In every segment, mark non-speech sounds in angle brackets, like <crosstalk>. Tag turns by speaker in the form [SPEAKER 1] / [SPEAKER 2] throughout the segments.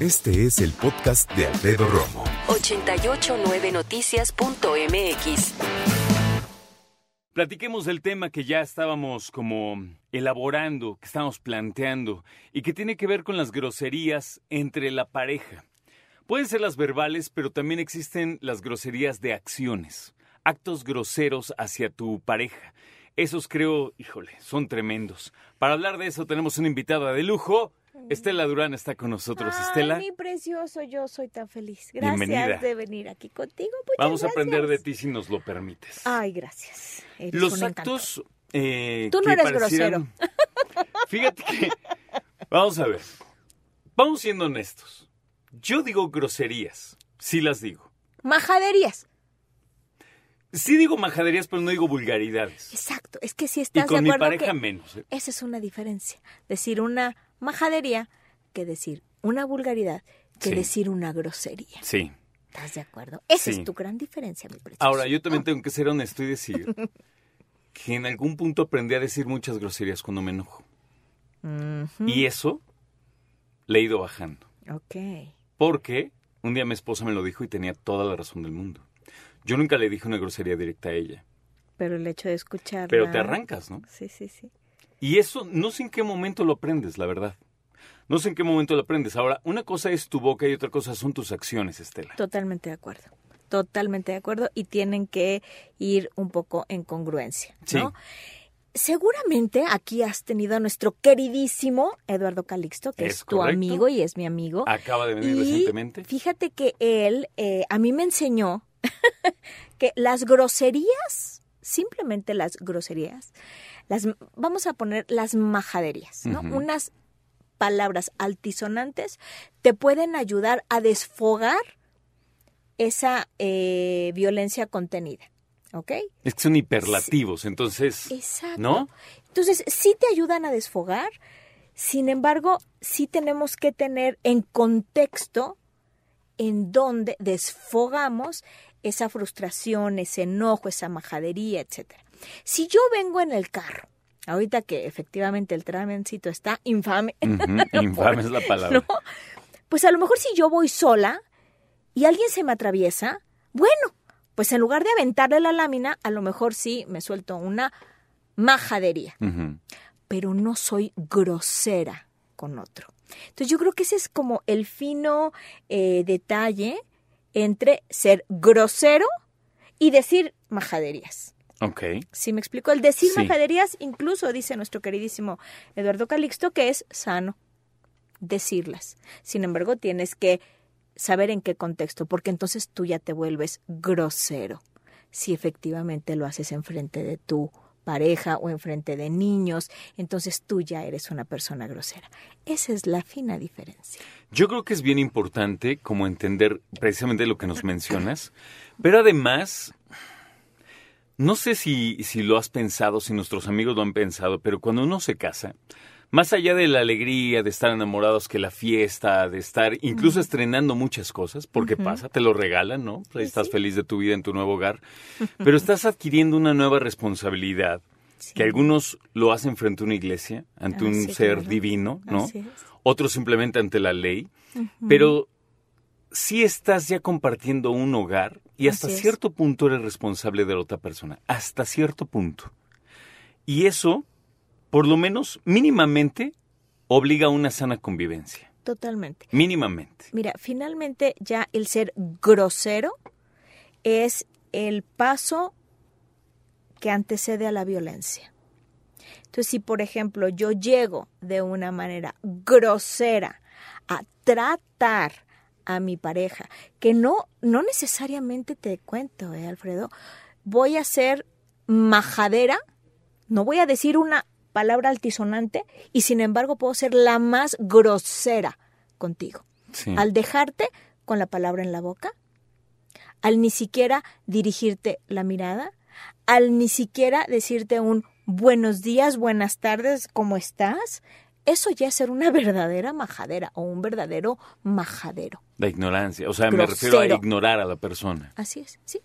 [SPEAKER 1] Este es el podcast de Alfredo Romo.
[SPEAKER 2] 889noticias.mx.
[SPEAKER 3] Platiquemos del tema que ya estábamos como elaborando, que estábamos planteando, y que tiene que ver con las groserías entre la pareja. Pueden ser las verbales, pero también existen las groserías de acciones, actos groseros hacia tu pareja. Esos creo, híjole, son tremendos. Para hablar de eso tenemos una invitada de lujo. Estela Durán está con nosotros. Estela,
[SPEAKER 4] mi precioso, yo soy tan feliz. Gracias
[SPEAKER 3] Bienvenida.
[SPEAKER 4] de venir aquí contigo. Muchas
[SPEAKER 3] vamos a aprender de ti si nos lo permites.
[SPEAKER 4] Ay, gracias. Eres
[SPEAKER 3] Los actos... eh,
[SPEAKER 4] Tú no eres
[SPEAKER 3] parecieran- <laughs> Fíjate que... Vamos a ver. Vamos siendo honestos. Yo digo groserías. Sí las digo.
[SPEAKER 4] Majaderías.
[SPEAKER 3] Sí digo majaderías, pero no digo vulgaridades.
[SPEAKER 4] Exacto. Es que si
[SPEAKER 3] Y
[SPEAKER 4] estás
[SPEAKER 3] con
[SPEAKER 4] de
[SPEAKER 3] mi pareja
[SPEAKER 4] que
[SPEAKER 3] menos. ¿eh?
[SPEAKER 4] esa es una diferencia. Decir una majadería que decir una vulgaridad que
[SPEAKER 3] Sí.
[SPEAKER 4] decir una grosería.
[SPEAKER 3] Sí.
[SPEAKER 4] ¿Estás de acuerdo? Esa
[SPEAKER 3] Sí.
[SPEAKER 4] es tu gran diferencia, mi precioso.
[SPEAKER 3] Ahora, yo también tengo que ser honesto y decir <laughs> que en algún punto aprendí a decir muchas groserías cuando me enojo. Y eso le he ido bajando.
[SPEAKER 4] Ok.
[SPEAKER 3] Porque un día mi esposa me lo dijo y tenía toda la razón del mundo. Yo nunca le dije una grosería directa a ella.
[SPEAKER 4] Pero el hecho de escuchar.
[SPEAKER 3] Pero te arrancas, ¿no?
[SPEAKER 4] Sí, sí, sí.
[SPEAKER 3] Y eso no sé en qué momento lo aprendes, la verdad. No sé en qué momento lo aprendes. Ahora, una cosa es tu boca y otra cosa son tus acciones, Estela.
[SPEAKER 4] Totalmente de acuerdo. Totalmente de acuerdo. Y tienen que ir un poco en congruencia. ¿no?
[SPEAKER 3] Sí.
[SPEAKER 4] Seguramente aquí has tenido a nuestro queridísimo Eduardo Calixto, que es,
[SPEAKER 3] Es
[SPEAKER 4] tu
[SPEAKER 3] correcto.
[SPEAKER 4] amigo y es mi amigo.
[SPEAKER 3] Acaba de venir
[SPEAKER 4] Y
[SPEAKER 3] recientemente.
[SPEAKER 4] Fíjate que él eh, a mí me enseñó <laughs> que las groserías, simplemente las groserías, las vamos a poner las majaderías, ¿no? Unas palabras altisonantes te pueden ayudar a desfogar esa eh, violencia contenida, ¿ok?
[SPEAKER 3] Es que son hiperlativos, entonces...
[SPEAKER 4] Exacto.
[SPEAKER 3] ¿No?
[SPEAKER 4] Entonces, sí te ayudan a desfogar, sin embargo, sí tenemos que tener en contexto en donde desfogamos esa frustración, ese enojo, esa majadería, etcétera. Si yo vengo en el carro, ahorita que efectivamente el tránsito está infame, <laughs>
[SPEAKER 3] Infame es la palabra.
[SPEAKER 4] ¿no? Pues a lo mejor si yo voy sola y alguien se me atraviesa, bueno, pues en lugar de aventarle la lámina, a lo mejor sí me suelto una majadería, pero no soy grosera con otro. Entonces yo creo que ese es como el fino eh, detalle entre ser grosero y decir majaderías.
[SPEAKER 3] Ok.
[SPEAKER 4] Si me explico, el decir
[SPEAKER 3] Sí.
[SPEAKER 4] majaderías, incluso dice nuestro queridísimo Eduardo Calixto, que es sano decirlas. Sin embargo, tienes que saber en qué contexto, porque entonces tú ya te vuelves grosero. Si efectivamente lo haces enfrente de tu pareja o enfrente de niños, entonces tú ya eres una persona grosera. Esa es la fina diferencia.
[SPEAKER 3] Yo creo que es bien importante como entender precisamente lo que nos mencionas, pero además, no sé si, si lo has pensado, si nuestros amigos lo han pensado, pero cuando uno se casa, más allá de la alegría de estar enamorados, que la fiesta, de estar incluso estrenando muchas cosas, porque pasa, te lo regalan, ¿no? Estás feliz de tu vida en tu nuevo hogar, <laughs> pero estás adquiriendo una nueva responsabilidad, que algunos lo hacen frente a una iglesia, ante
[SPEAKER 4] Ah,
[SPEAKER 3] un
[SPEAKER 4] sí,
[SPEAKER 3] ser
[SPEAKER 4] claro.
[SPEAKER 3] divino, ¿no? Otros simplemente ante la ley, pero sí estás ya compartiendo un hogar y hasta cierto punto eres responsable de la otra persona, hasta cierto punto. Y eso, por lo menos mínimamente, obliga a una sana convivencia.
[SPEAKER 4] Totalmente.
[SPEAKER 3] Mínimamente.
[SPEAKER 4] Mira, finalmente ya el ser grosero es el paso que antecede a la violencia. Entonces, si por ejemplo yo llego de una manera grosera a tratar a mi pareja, que no, no necesariamente te cuento, ¿eh, Alfredo, voy a ser majadera, no voy a decir una palabra altisonante y sin embargo puedo ser la más grosera contigo.
[SPEAKER 3] Sí.
[SPEAKER 4] Al dejarte con la palabra en la boca, al ni siquiera dirigirte la mirada, al ni siquiera decirte un buenos días, buenas tardes, ¿cómo estás? Eso ya es ser una verdadera majadera o un verdadero majadero.
[SPEAKER 3] La ignorancia. O sea, me refiero a
[SPEAKER 4] Grosero.
[SPEAKER 3] ignorar a la persona.
[SPEAKER 4] Así es, sí.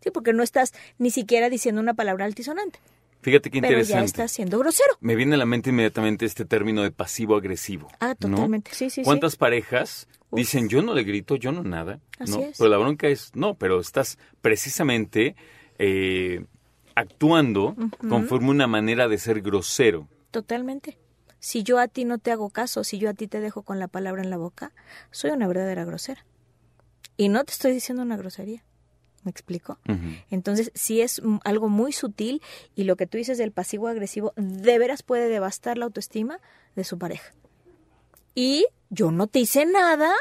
[SPEAKER 4] Sí, porque no estás ni siquiera diciendo una palabra altisonante,
[SPEAKER 3] Fíjate qué
[SPEAKER 4] pero ya
[SPEAKER 3] interesante.
[SPEAKER 4] estás siendo grosero.
[SPEAKER 3] Me viene a la mente inmediatamente este término de pasivo-agresivo.
[SPEAKER 4] Ah, totalmente. Sí, sí, sí.
[SPEAKER 3] ¿Cuántas parejas
[SPEAKER 4] Uf.
[SPEAKER 3] dicen yo no le grito, yo no nada?
[SPEAKER 4] Así
[SPEAKER 3] ¿no?
[SPEAKER 4] es.
[SPEAKER 3] Pero la bronca es, no, pero estás precisamente eh, actuando conforme una manera de ser grosero.
[SPEAKER 4] Totalmente. Si yo a ti no te hago caso, si yo a ti te dejo con la palabra en la boca, soy una verdadera grosera. Y no te estoy diciendo una grosería. ¿Me explico? Entonces, sí es algo muy sutil y lo que tú dices del pasivo agresivo de veras puede devastar la autoestima de su pareja. Y yo no te hice nada,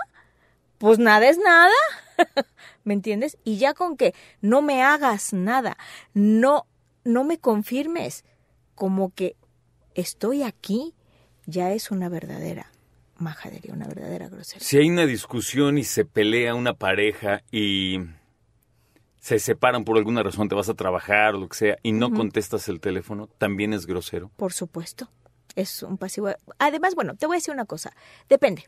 [SPEAKER 4] pues nada es nada. <laughs> ¿Me entiendes? Y ya con que no me hagas nada, no no me confirmes como que estoy aquí, ya es una verdadera majadería, una verdadera grosería.
[SPEAKER 3] Si hay una discusión y se pelea una pareja y se separan por alguna razón, te vas a trabajar o lo que sea, y no contestas el teléfono, también es grosero.
[SPEAKER 4] Por supuesto. Es un pasivo. Además, bueno, te voy a decir una cosa. Depende.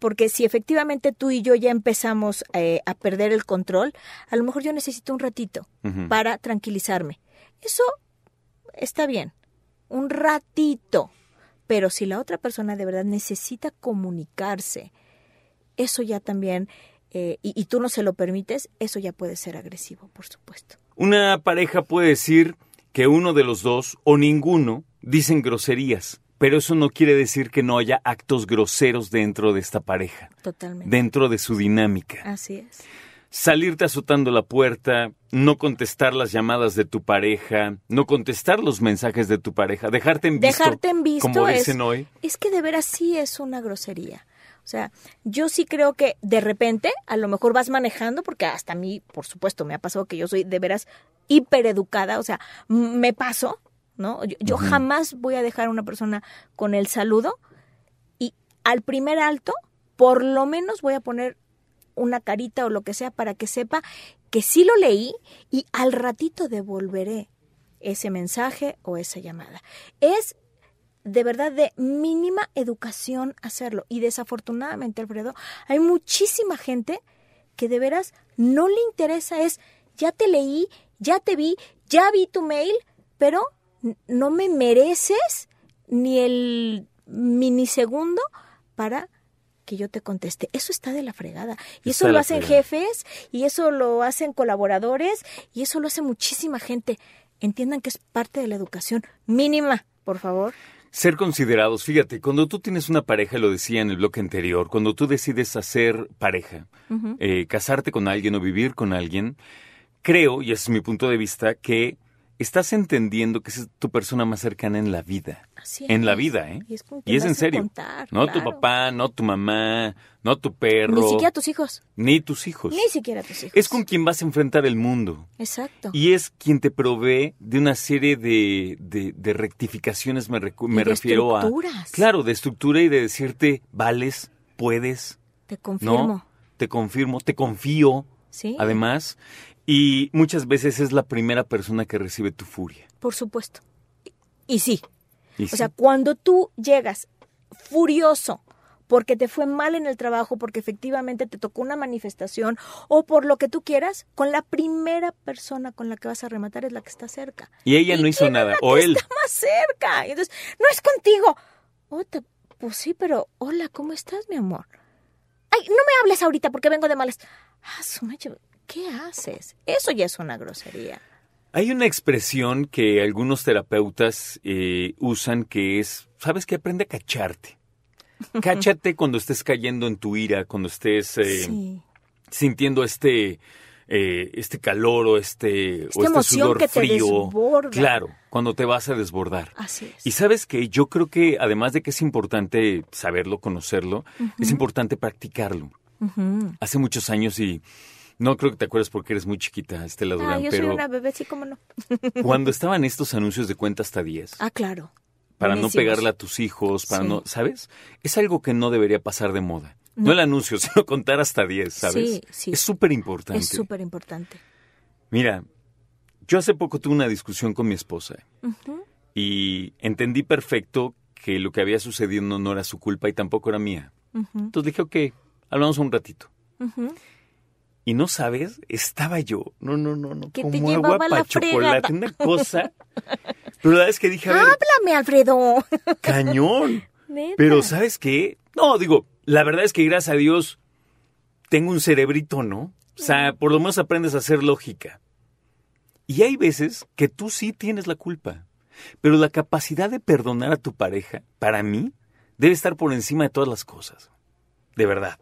[SPEAKER 4] Porque si efectivamente tú y yo ya empezamos eh, a perder el control, a lo mejor yo necesito un ratito para tranquilizarme. Eso está bien. Un ratito. Pero si la otra persona de verdad necesita comunicarse, eso ya también, eh, y, y tú no se lo permites, eso ya puede ser agresivo, por supuesto.
[SPEAKER 3] Una pareja puede decir que uno de los dos o ninguno dicen groserías, pero eso no quiere decir que no haya actos groseros dentro de esta pareja,
[SPEAKER 4] Totalmente.
[SPEAKER 3] dentro de su dinámica.
[SPEAKER 4] Así es.
[SPEAKER 3] Salirte azotando la puerta, no contestar las llamadas de tu pareja, no contestar los mensajes de tu pareja, dejarte en visto.
[SPEAKER 4] Dejarte en visto
[SPEAKER 3] Como
[SPEAKER 4] es,
[SPEAKER 3] dicen hoy.
[SPEAKER 4] es que de veras sí es una grosería. O sea, yo sí creo que de repente a lo mejor vas manejando, porque hasta a mí, por supuesto, me ha pasado que yo soy de veras hipereducada, o sea, me paso, ¿no? Yo, yo jamás voy a dejar a una persona con el saludo y al primer alto, por lo menos voy a poner una carita o lo que sea para que sepa que sí lo leí y al ratito devolveré ese mensaje o esa llamada. Es de verdad de mínima educación hacerlo. Y desafortunadamente, Alfredo, hay muchísima gente que de veras no le interesa es, ya te leí, ya te vi, ya vi tu mail, pero no me mereces ni el minisegundo para que yo te conteste. Eso está de la fregada. Y
[SPEAKER 3] Está
[SPEAKER 4] eso lo hacen
[SPEAKER 3] fregada.
[SPEAKER 4] jefes, y eso lo hacen colaboradores, y eso lo hace muchísima gente. Entiendan que es parte de la educación mínima, por favor.
[SPEAKER 3] Ser considerados, fíjate, cuando tú tienes una pareja, lo decía en el bloque anterior, cuando tú decides hacer pareja, eh, casarte con alguien o vivir con alguien, creo, y ese es mi punto de vista, que estás entendiendo que es tu persona más cercana en la vida.
[SPEAKER 4] Así
[SPEAKER 3] en la
[SPEAKER 4] es.
[SPEAKER 3] vida, ¿eh?
[SPEAKER 4] Y es
[SPEAKER 3] Y es en
[SPEAKER 4] a
[SPEAKER 3] serio.
[SPEAKER 4] contar,
[SPEAKER 3] no tu
[SPEAKER 4] claro.
[SPEAKER 3] papá, no tu mamá, no tu perro,
[SPEAKER 4] Ni siquiera tus hijos.
[SPEAKER 3] ni tus hijos.
[SPEAKER 4] Ni siquiera tus hijos.
[SPEAKER 3] Es con quien vas a enfrentar el mundo.
[SPEAKER 4] Exacto.
[SPEAKER 3] Y es quien te provee de una serie de, de- de rectificaciones, me, recu- me
[SPEAKER 4] de
[SPEAKER 3] refiero a...
[SPEAKER 4] estructuras.
[SPEAKER 3] Claro, de estructura y de decirte, vales, puedes,
[SPEAKER 4] Te confirmo.
[SPEAKER 3] ¿no? Te confirmo, te confío,
[SPEAKER 4] Sí.
[SPEAKER 3] además. Y muchas veces es la primera persona que recibe tu furia.
[SPEAKER 4] Por supuesto. Y, y sí.
[SPEAKER 3] Y
[SPEAKER 4] O
[SPEAKER 3] sí,
[SPEAKER 4] sea, cuando tú llegas furioso porque te fue mal en el trabajo, porque efectivamente te tocó una manifestación o por lo que tú quieras, con la primera persona con la que vas a rematar es la que está cerca.
[SPEAKER 3] y ella no hizo nada, o él.
[SPEAKER 4] Está más cerca. Y entonces, no es contigo. Oh, te- pues sí, pero hola, ¿cómo estás, mi amor? Ay, no me hables ahorita porque vengo de malas. Ah, su mecha, ¿qué haces? Eso ya es una grosería.
[SPEAKER 3] Hay una expresión que algunos terapeutas eh, usan que es, ¿sabes qué? Aprende a cacharte. <laughs> Cáchate cuando estés cayendo en tu ira, cuando estés eh,
[SPEAKER 4] sí.
[SPEAKER 3] sintiendo este eh, este calor o este,
[SPEAKER 4] Esta
[SPEAKER 3] o este
[SPEAKER 4] emoción
[SPEAKER 3] sudor
[SPEAKER 4] que te
[SPEAKER 3] frío.
[SPEAKER 4] desborda.
[SPEAKER 3] Claro, cuando te vas a desbordar.
[SPEAKER 4] Así es.
[SPEAKER 3] Y sabes que yo creo que además de que es importante saberlo, conocerlo, es importante practicarlo. Hace muchos años y no creo que te acuerdes porque eres muy chiquita, Estela
[SPEAKER 4] Ah,
[SPEAKER 3] Durán,
[SPEAKER 4] yo
[SPEAKER 3] pero
[SPEAKER 4] soy una bebé, sí, cómo no. <laughs>
[SPEAKER 3] cuando estaban estos anuncios de cuenta hasta 10,
[SPEAKER 4] Ah, claro.
[SPEAKER 3] para no pegarle a tus hijos, para
[SPEAKER 4] Sí.
[SPEAKER 3] no, ¿sabes? Es algo que no debería pasar de moda. No, el anuncio, <laughs> sino contar hasta 10, ¿sabes?
[SPEAKER 4] Sí, sí.
[SPEAKER 3] Es súper importante.
[SPEAKER 4] Es súper importante.
[SPEAKER 3] Mira, yo hace poco tuve una discusión con mi esposa y entendí perfecto que lo que había sucedido no, no era su culpa y tampoco era mía. Entonces dije, ok, hablamos un ratito. Y no sabes, estaba yo, no, no, no, no, como agua para chocolate, una cosa. Pero la verdad es que dije, a ver,
[SPEAKER 4] Háblame, Alfredo.
[SPEAKER 3] cañón.
[SPEAKER 4] Neta.
[SPEAKER 3] Pero ¿sabes qué? No, digo, la verdad es que gracias a Dios tengo un cerebrito, ¿no? O sea, por lo menos aprendes a hacer lógica. Y hay veces que tú sí tienes la culpa. Pero la capacidad de perdonar a tu pareja, para mí, debe estar por encima de todas las cosas. De verdad.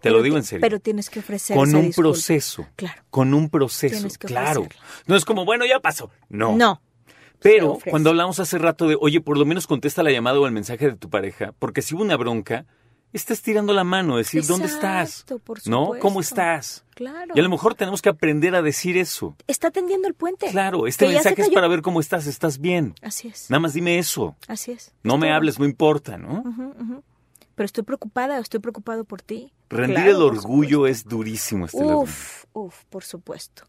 [SPEAKER 3] Te lo digo en serio.
[SPEAKER 4] Pero tienes que ofrecer
[SPEAKER 3] con un
[SPEAKER 4] disculpa.
[SPEAKER 3] proceso.
[SPEAKER 4] Claro.
[SPEAKER 3] Con un proceso. Claro.
[SPEAKER 4] ofrecerla.
[SPEAKER 3] No es como, bueno, ya pasó. No.
[SPEAKER 4] No.
[SPEAKER 3] Pero cuando hablamos hace rato de, oye, por lo menos contesta la llamada o el mensaje de tu pareja, porque si hubo una bronca, estás tirando la mano, decir, ¿dónde estás?
[SPEAKER 4] Por
[SPEAKER 3] ¿No? ¿Cómo estás?
[SPEAKER 4] Claro.
[SPEAKER 3] Y a lo mejor tenemos que aprender a decir eso.
[SPEAKER 4] Está tendiendo el puente.
[SPEAKER 3] Claro, este mensaje es para ver cómo estás, estás bien.
[SPEAKER 4] Así es.
[SPEAKER 3] Nada más dime eso.
[SPEAKER 4] Así es.
[SPEAKER 3] No
[SPEAKER 4] Es
[SPEAKER 3] me
[SPEAKER 4] todo.
[SPEAKER 3] hables, no importa, ¿no?
[SPEAKER 4] Ujú, ujú. Pero estoy preocupada, estoy preocupado por ti.
[SPEAKER 3] Rendir
[SPEAKER 4] Claro,
[SPEAKER 3] el orgullo es durísimo, este.
[SPEAKER 4] Uf, uf, por supuesto.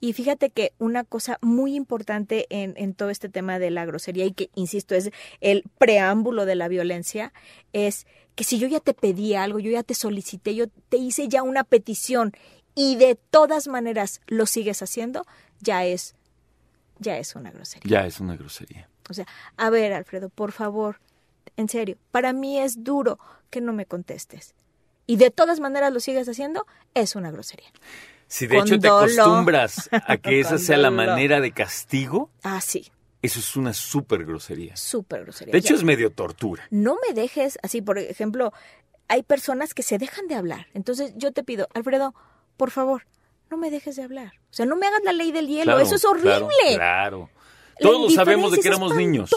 [SPEAKER 4] Y fíjate que una cosa muy importante en, en todo este tema de la grosería y que, insisto, es el preámbulo de la violencia, es que si yo ya te pedí algo, yo ya te solicité, yo te hice ya una petición y de todas maneras lo sigues haciendo, ya es, ya es una grosería.
[SPEAKER 3] Ya es una grosería.
[SPEAKER 4] O sea, a ver, Alfredo, por favor, en serio, para mí es duro que no me contestes. Y de todas maneras lo sigues haciendo, es una grosería.
[SPEAKER 3] Si de
[SPEAKER 4] Con
[SPEAKER 3] hecho te
[SPEAKER 4] dolo.
[SPEAKER 3] acostumbras a que <laughs> esa sea la manera de castigo,
[SPEAKER 4] Ah, sí,
[SPEAKER 3] eso es una súper grosería.
[SPEAKER 4] súper grosería.
[SPEAKER 3] De hecho,
[SPEAKER 4] Ya.
[SPEAKER 3] es medio tortura.
[SPEAKER 4] no me dejes así, por ejemplo, hay personas que se dejan de hablar. Entonces yo te pido, Alfredo, por favor, no me dejes de hablar. O sea, no me hagas la ley del hielo,
[SPEAKER 3] Claro,
[SPEAKER 4] eso es horrible.
[SPEAKER 3] Claro, claro.
[SPEAKER 4] La
[SPEAKER 3] Todos sabemos de que éramos niños.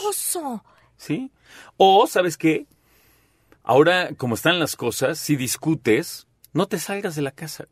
[SPEAKER 3] ¿Sí? O, ¿sabes qué? Ahora, como están las cosas, si discutes, no te salgas de la casa.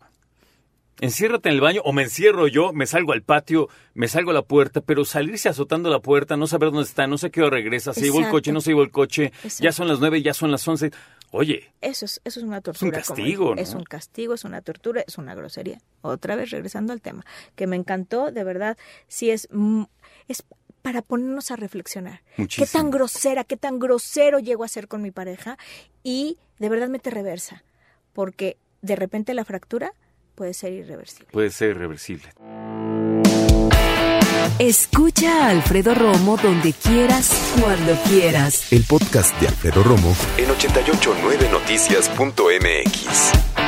[SPEAKER 3] Enciérrate en el baño, o me encierro yo, me salgo al patio, me salgo a la puerta, pero salirse azotando la puerta, no saber dónde está, no sé qué hora regresa, se llevó el coche, no se llevó el coche, ya son las nueve, ya son las once. Oye,
[SPEAKER 4] Eso es, eso es una tortura. como
[SPEAKER 3] castigo,
[SPEAKER 4] dije.
[SPEAKER 3] ¿no?
[SPEAKER 4] Es un castigo, es una tortura, es una grosería. Otra vez regresando al tema, que me encantó, de verdad, sí es, mm, es para ponernos a reflexionar.
[SPEAKER 3] Muchísimo.
[SPEAKER 4] Qué tan grosera, qué tan grosero llego a ser con mi pareja y de verdad me te reversa, porque de repente la fractura puede ser irreversible.
[SPEAKER 3] puede ser irreversible.
[SPEAKER 2] Escucha a Alfredo Romo donde quieras, cuando quieras.
[SPEAKER 1] El podcast de Alfredo Romo en 889noticias.mx.